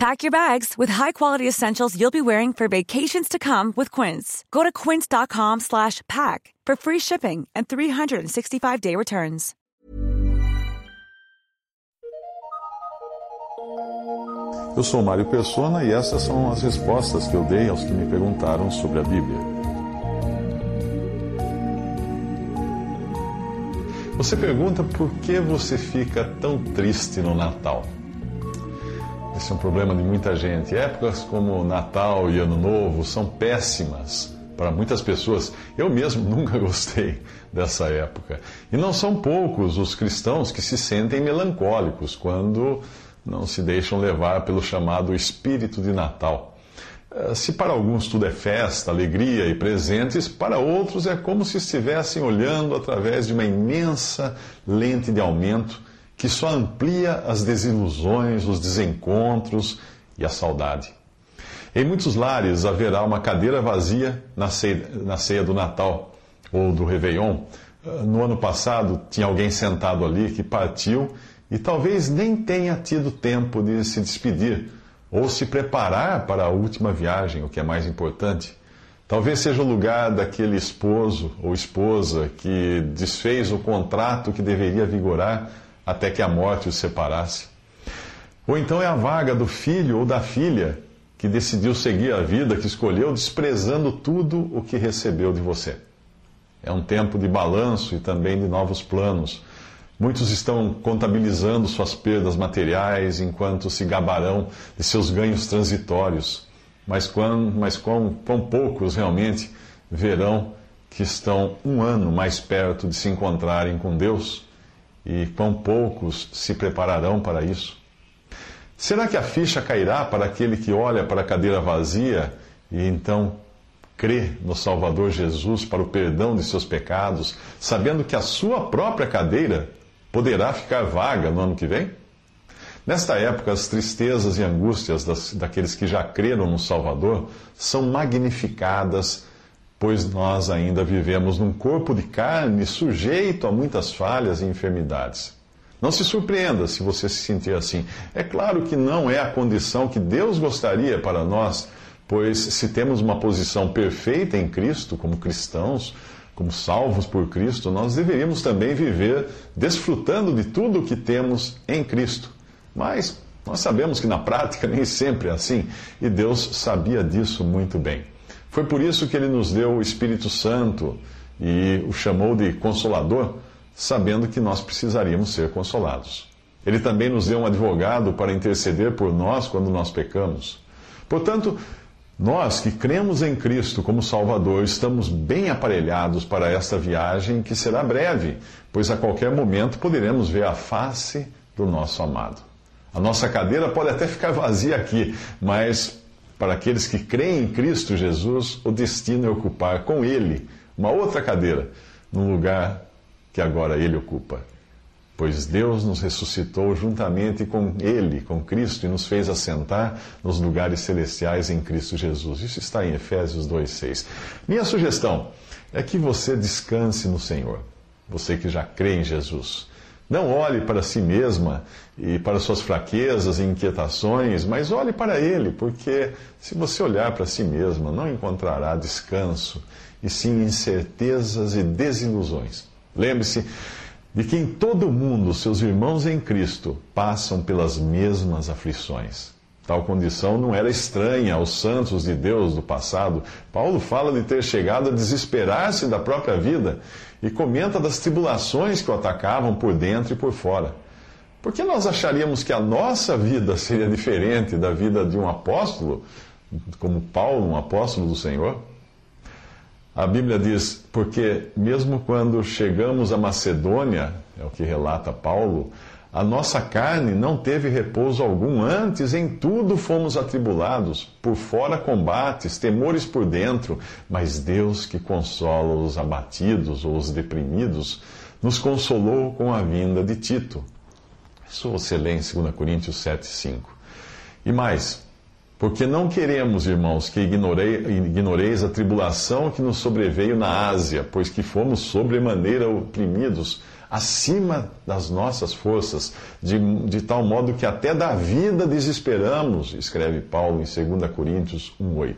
Pack your bags with high-quality essentials you'll be wearing for vacations to come with Quince. Go to quince.com slash pack for free shipping and 365-day returns. Eu sou Mário Persona e essas são as respostas que eu dei aos que me perguntaram sobre a Bíblia. Você pergunta por que você fica tão triste no Natal? Esse é um problema de muita gente. Épocas como Natal e Ano Novo são péssimas para muitas pessoas. Eu mesmo nunca gostei dessa época. E não são poucos os cristãos que se sentem melancólicos quando não se deixam levar pelo chamado espírito de Natal. Eh, se para alguns tudo é festa, alegria e presentes, para outros é como se estivessem olhando através de uma imensa lente de aumento que só amplia as desilusões, os desencontros e a saudade. Em muitos lares haverá uma cadeira vazia na ceia, na ceia do Natal ou do Réveillon. No ano passado, tinha alguém sentado ali que partiu e talvez nem tenha tido tempo de se despedir ou se preparar para a última viagem, o que é mais importante. Talvez seja o lugar daquele esposo ou esposa que desfez o contrato que deveria vigorar até que a morte os separasse. Ou então é a vaga do filho ou da filha que decidiu seguir a vida que escolheu, desprezando tudo o que recebeu de você. É um tempo de balanço e também de novos planos. Muitos estão contabilizando suas perdas materiais enquanto se gabarão de seus ganhos transitórios. Mas quão, mas quão, quão poucos realmente verão que estão um ano mais perto de se encontrarem com Deus e quão poucos se prepararão para isso? Será que a ficha cairá para aquele que olha para a cadeira vazia e então crê no Salvador Jesus para o perdão de seus pecados, sabendo que a sua própria cadeira poderá ficar vaga no ano que vem? Nesta época, as tristezas e angústias das, daqueles que já creram no Salvador são magnificadas pois nós ainda vivemos num corpo de carne sujeito a muitas falhas e enfermidades. Não se surpreenda se você se sentir assim. É claro que não é a condição que Deus gostaria para nós, pois se temos uma posição perfeita em Cristo, como cristãos, como salvos por Cristo, nós deveríamos também viver desfrutando de tudo o que temos em Cristo. Mas nós sabemos que na prática nem sempre é assim, e Deus sabia disso muito bem. Foi por isso que ele nos deu o Espírito Santo e o chamou de Consolador, sabendo que nós precisaríamos ser consolados. Ele também nos deu um advogado para interceder por nós quando nós pecamos. Portanto, nós que cremos em Cristo como Salvador estamos bem aparelhados para esta viagem que será breve, pois a qualquer momento poderemos ver a face do nosso amado. A nossa cadeira pode até ficar vazia aqui, mas para aqueles que creem em Cristo Jesus, o destino é ocupar com Ele uma outra cadeira, no lugar que agora Ele ocupa. Pois Deus nos ressuscitou juntamente com Ele, com Cristo, e nos fez assentar nos lugares celestiais em Cristo Jesus. Isso está em Efésios 2,6. Minha sugestão é que você descanse no Senhor, você que já crê em Jesus. Não olhe para si mesma e para suas fraquezas e inquietações, mas olhe para Ele, porque se você olhar para si mesma, não encontrará descanso, e sim incertezas e desilusões. Lembre-se de que em todo o mundo seus irmãos em Cristo passam pelas mesmas aflições. Tal condição não era estranha aos santos de Deus do passado. Paulo fala de ter chegado a desesperar-se da própria vida e comenta das tribulações que o atacavam por dentro e por fora. Por que nós acharíamos que a nossa vida seria diferente da vida de um apóstolo, como Paulo, um apóstolo do Senhor? A Bíblia diz: porque mesmo quando chegamos a Macedônia, é o que relata Paulo, a nossa carne não teve repouso algum, antes em tudo fomos atribulados, por fora combates, temores por dentro, mas Deus que consola os abatidos ou os deprimidos, nos consolou com a vinda de Tito. Isso você lê em 2 Coríntios 7, 5. E mais, porque não queremos, irmãos, que ignorei, ignoreis a tribulação que nos sobreveio na Ásia, pois que fomos sobremaneira oprimidos acima das nossas forças, de, de tal modo que até da vida desesperamos, escreve Paulo em 2 Coríntios 1,8.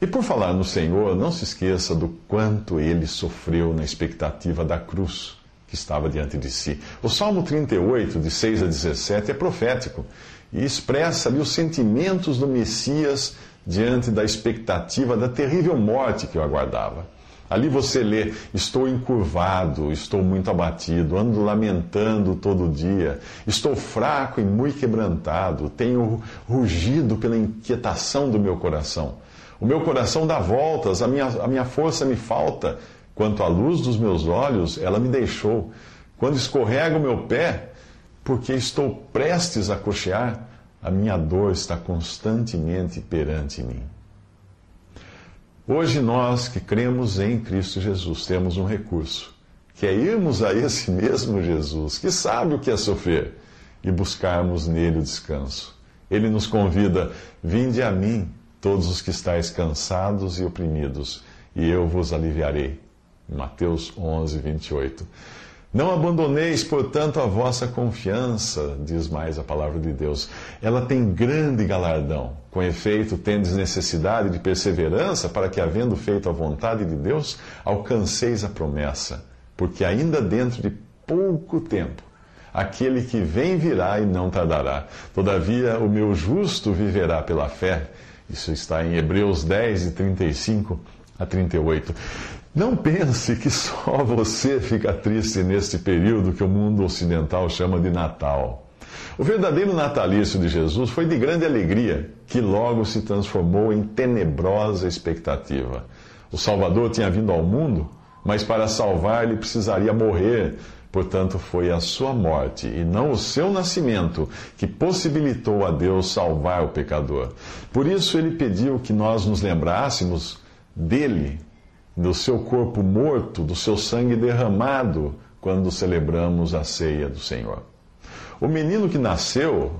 E por falar no Senhor, não se esqueça do quanto ele sofreu na expectativa da cruz que estava diante de si. O Salmo 38, de 6 a 17, é profético e expressa ali os sentimentos do Messias diante da expectativa da terrível morte que o aguardava. Ali você lê: Estou encurvado, estou muito abatido, ando lamentando todo dia, estou fraco e muito quebrantado, tenho rugido pela inquietação do meu coração. O meu coração dá voltas, a minha, a minha força me falta. Quanto à luz dos meus olhos, ela me deixou. Quando escorrega o meu pé, porque estou prestes a cochear, a minha dor está constantemente perante mim. Hoje nós que cremos em Cristo Jesus temos um recurso, que é irmos a esse mesmo Jesus, que sabe o que é sofrer, e buscarmos nele o descanso. Ele nos convida: vinde a mim, todos os que estáis cansados e oprimidos, e eu vos aliviarei. Mateus 11, 28. Não abandoneis, portanto, a vossa confiança, diz mais a palavra de Deus. Ela tem grande galardão. Com efeito, tendes necessidade de perseverança para que, havendo feito a vontade de Deus, alcanceis a promessa. Porque ainda dentro de pouco tempo, aquele que vem virá e não tardará. Todavia, o meu justo viverá pela fé. Isso está em Hebreus 10, de 35 a 38. Não pense que só você fica triste neste período que o mundo ocidental chama de Natal. O verdadeiro natalício de Jesus foi de grande alegria, que logo se transformou em tenebrosa expectativa. O Salvador tinha vindo ao mundo, mas para salvar ele precisaria morrer. Portanto, foi a sua morte e não o seu nascimento que possibilitou a Deus salvar o pecador. Por isso, ele pediu que nós nos lembrássemos dele do seu corpo morto, do seu sangue derramado, quando celebramos a ceia do Senhor. O menino que nasceu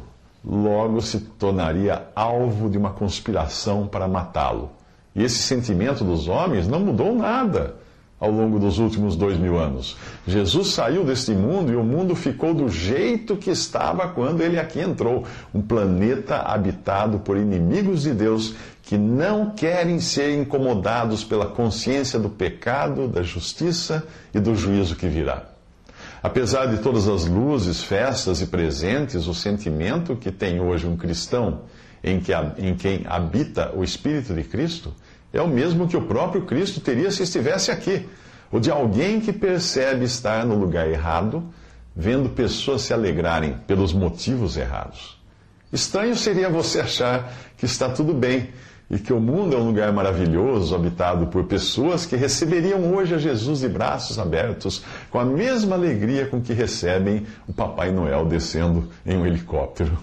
logo se tornaria alvo de uma conspiração para matá-lo. E esse sentimento dos homens não mudou nada ao longo dos últimos dois mil anos. Jesus saiu deste mundo e o mundo ficou do jeito que estava quando ele aqui entrou um planeta habitado por inimigos de Deus que não querem ser incomodados pela consciência do pecado, da justiça e do juízo que virá. Apesar de todas as luzes, festas e presentes, o sentimento que tem hoje um cristão em, que, em quem habita o Espírito de Cristo é o mesmo que o próprio Cristo teria se estivesse aqui. O de alguém que percebe estar no lugar errado, vendo pessoas se alegrarem pelos motivos errados. Estranho seria você achar que está tudo bem e que o mundo é um lugar maravilhoso, habitado por pessoas que receberiam hoje a Jesus de braços abertos, com a mesma alegria com que recebem o Papai Noel descendo em um helicóptero.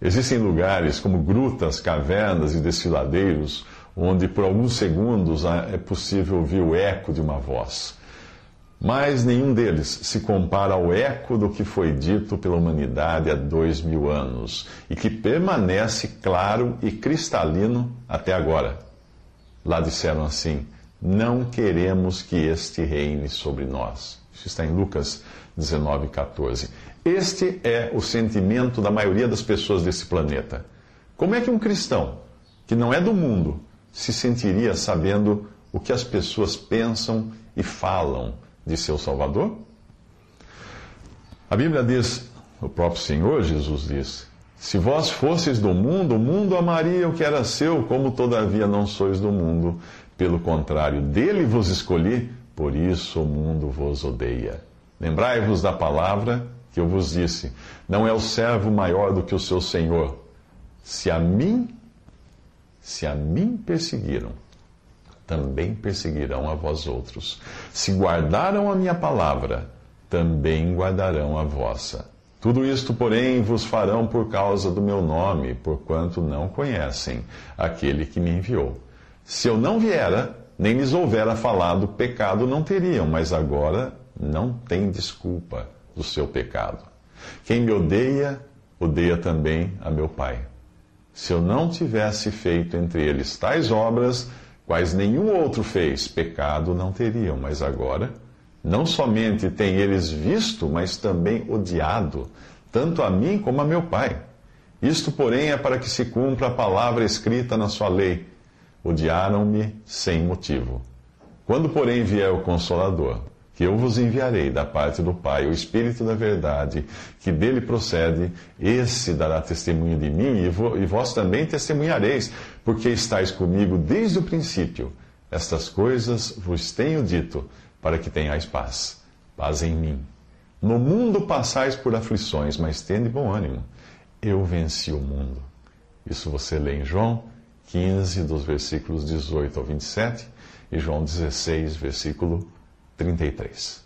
Existem lugares como grutas, cavernas e desfiladeiros onde por alguns segundos é possível ouvir o eco de uma voz. Mas nenhum deles se compara ao eco do que foi dito pela humanidade há dois mil anos e que permanece claro e cristalino até agora. Lá disseram assim: Não queremos que este reine sobre nós. Isso está em Lucas 19, 14. Este é o sentimento da maioria das pessoas desse planeta. Como é que um cristão, que não é do mundo, se sentiria sabendo o que as pessoas pensam e falam de seu Salvador? A Bíblia diz, o próprio Senhor Jesus diz: Se vós fosseis do mundo, o mundo amaria o que era seu, como todavia não sois do mundo. Pelo contrário, dele vos escolhi, por isso o mundo vos odeia. Lembrai-vos da palavra que eu vos disse: Não é o servo maior do que o seu senhor. Se a mim se a mim perseguiram, também perseguirão a vós outros. Se guardaram a minha palavra, também guardarão a vossa. Tudo isto, porém, vos farão por causa do meu nome, porquanto não conhecem aquele que me enviou. Se eu não viera, nem lhes houvera falado, pecado não teriam, mas agora não tem desculpa do seu pecado. Quem me odeia, odeia também a meu Pai. Se eu não tivesse feito entre eles tais obras, quais nenhum outro fez, pecado não teriam, mas agora, não somente têm eles visto, mas também odiado, tanto a mim como a meu Pai. Isto, porém, é para que se cumpra a palavra escrita na sua lei: odiaram-me sem motivo. Quando, porém, vier o Consolador, que eu vos enviarei da parte do Pai, o Espírito da Verdade, que dele procede, esse dará testemunho de mim, e, vós também testemunhareis, porque estáis comigo desde o princípio. Estas coisas vos tenho dito, para que tenhais paz. Paz em mim. No mundo passais por aflições, mas tende bom ânimo. Eu venci o mundo. Isso você lê em João 15, dos versículos 18 ao 27, e João 16, versículo 33.